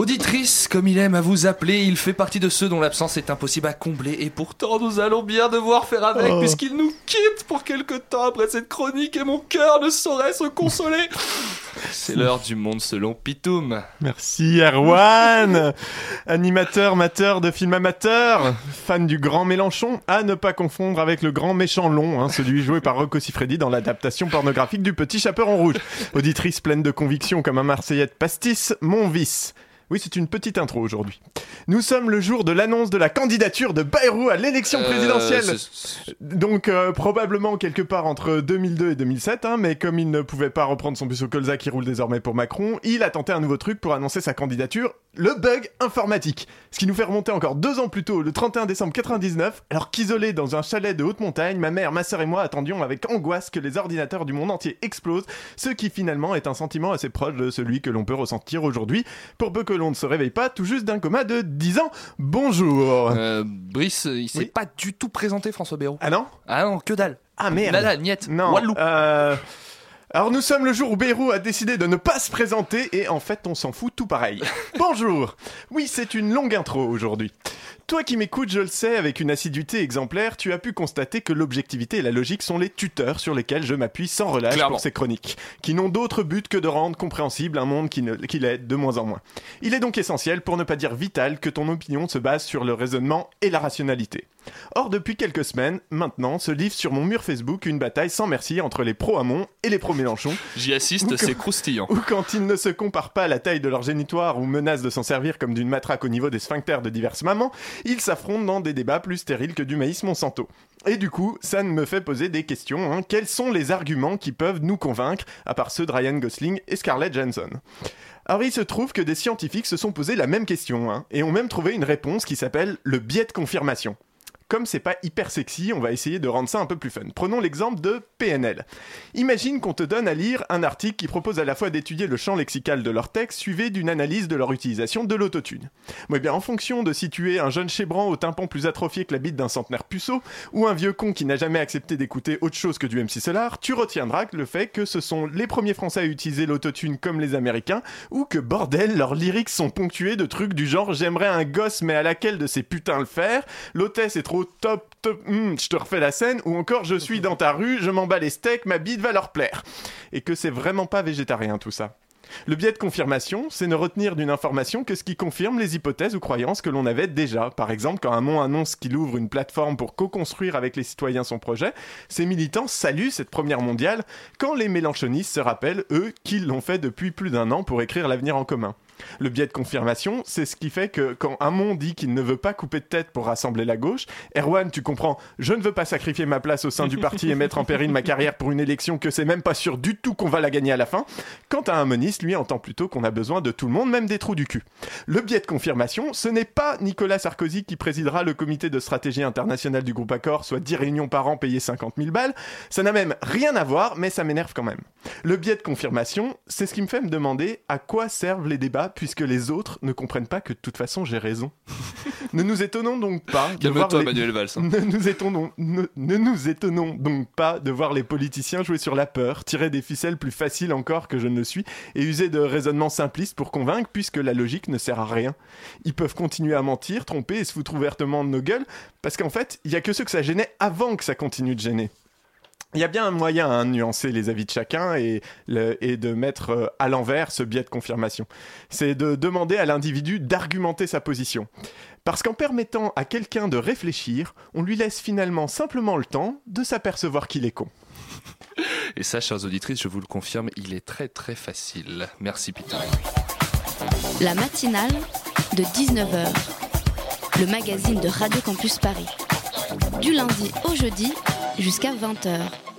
Auditrice, comme il aime à vous appeler, il fait partie de ceux dont l'absence est impossible à combler et pourtant nous allons bien devoir faire avec Oh. puisqu'il nous quitte pour quelque temps après cette chronique et mon cœur ne saurait se consoler. C'est l'heure du monde selon Pitoum. Merci Erwan Animateur, mateur de film amateur, fan du grand Mélenchon, à ne pas confondre avec le grand méchant long, hein, celui joué par Rocco Siffredi dans l'adaptation pornographique du Petit Chaperon Rouge. Auditrice pleine de conviction comme un Marseillais de pastis, mon vice. Oui, c'est une petite intro aujourd'hui. Nous sommes le jour de l'annonce de la candidature de Bayrou à l'élection Euh, présidentielle. Donc euh, probablement quelque part entre 2002 et 2007, hein, mais comme il ne pouvait pas reprendre son bus au colza qui roule désormais pour Macron, il a tenté un nouveau truc pour annoncer sa candidature, le bug informatique. Ce qui nous fait remonter encore deux ans plus tôt, le 31 décembre 99, alors qu'isolé dans un chalet de haute montagne, ma mère, ma sœur et moi attendions avec angoisse que les ordinateurs du monde entier explosent, ce qui finalement est un sentiment assez proche de celui que l'on peut ressentir aujourd'hui, pour peu que l'on ne se réveille pas tout juste d'un coma de 10 ans. Bonjour Euh, Brice, il s'est Oui. pas du tout présenté François Bayrou. Ah non? Ah non, que dalle. Ah merde Nada, niet, Non. Wallou. euh, Alors nous sommes le jour où Bayrou a décidé de ne pas se présenter et en fait on s'en fout tout pareil. Bonjour Oui c'est une longue intro aujourd'hui. Toi qui m'écoutes, je le sais, avec une assiduité exemplaire, tu as pu constater que l'objectivité et la logique sont les tuteurs sur lesquels je m'appuie sans relâche Clairement. pour ces chroniques, qui n'ont d'autre but que de rendre compréhensible un monde qui l'est de moins en moins. Il est donc essentiel, pour ne pas dire vital, que ton opinion se base sur le raisonnement et la rationalité. Or, depuis quelques semaines, maintenant, se livre sur mon mur Facebook une bataille sans merci entre les pro-Hamon et les pro-Mélenchon, J'y assiste, c'est croustillant. ou quand ils ne se comparent pas à la taille de leur génitoire ou menacent de s'en servir comme d'une matraque au niveau des sphincters de diverses mamans, ils s'affrontent dans des débats plus stériles que du maïs Monsanto. Et du coup, ça me fait poser des questions. hein. Quels sont les arguments qui peuvent nous convaincre, à part ceux de Ryan Gosling et Scarlett Johansson? Alors il se trouve que des scientifiques se sont posé la même question, hein, et ont même trouvé une réponse qui s'appelle le biais de confirmation. Comme c'est pas hyper sexy, on va essayer de rendre ça un peu plus fun. Prenons l'exemple de PNL. Imagine qu'on te donne à lire un article qui propose à la fois d'étudier le champ lexical de leur texte, suivi d'une analyse de leur utilisation de l'autotune. Bon, eh bien, en fonction de si tu es un jeune chébran au tympan plus atrophié que la bite d'un centenaire puceau, ou un vieux con qui n'a jamais accepté d'écouter autre chose que du MC Solar, tu retiendras le fait que ce sont les premiers Français à utiliser l'autotune comme les Américains, ou que bordel, leurs lyrics sont ponctués de trucs du genre j'aimerais un gosse mais à laquelle de ces putains le faire, l'hôtesse est trop top top, hum, je te refais la scène, ou encore je suis dans ta rue, je m'en bats les steaks, ma bite va leur plaire. Et que c'est vraiment pas végétarien tout ça. Le biais de confirmation, c'est ne retenir d'une information que ce qui confirme les hypothèses ou croyances que l'on avait déjà. Par exemple, quand un mont annonce qu'il ouvre une plateforme pour co-construire avec les citoyens son projet, ses militants saluent cette première mondiale quand les mélanchonistes se rappellent, eux, qu'ils l'ont fait depuis plus d'un an pour écrire l'avenir en commun. Le biais de confirmation, c'est ce qui fait que quand Hamon dit qu'il ne veut pas couper de tête pour rassembler la gauche, Erwan, tu comprends, je ne veux pas sacrifier ma place au sein du parti et mettre en péril ma carrière pour une élection que c'est même pas sûr du tout qu'on va la gagner à la fin. Quant à un moniste, lui entend plutôt qu'on a besoin de tout le monde, même des trous du cul. Le biais de confirmation, ce n'est pas Nicolas Sarkozy qui présidera le comité de stratégie internationale du groupe Accor, soit 10 réunions par an payées 50 000 balles. Ça n'a même rien à voir, mais ça m'énerve quand même. Le biais de confirmation, c'est ce qui me fait me demander à quoi servent les débats puisque les autres ne comprennent pas que de toute façon j'ai raison. ne nous étonnons donc pas de voir les- Manuel Valls. hein. ne nous, étonnons, ne, ne nous étonnons donc pas de voir les politiciens jouer sur la peur, tirer des ficelles plus faciles encore que je ne le suis, et user de raisonnements simplistes pour convaincre, puisque la logique ne sert à rien. Ils peuvent continuer à mentir, tromper et se foutre ouvertement de nos gueules, parce qu'en fait, il y a que ceux que ça gênait avant que ça continue de gêner. Il y a bien un moyen à nuancer les avis de chacun et, le- et de mettre euh, à l'envers ce biais de confirmation. C'est de demander à l'individu d'argumenter sa position. Parce qu'en permettant à quelqu'un de réfléchir, on lui laisse finalement simplement le temps de s'apercevoir qu'il est con. Et ça, chers auditrices, je vous le confirme, il est très très facile. Merci Peter. La matinale de 19h, le magazine de Radio Campus Paris. Du lundi au jeudi jusqu'à 20h.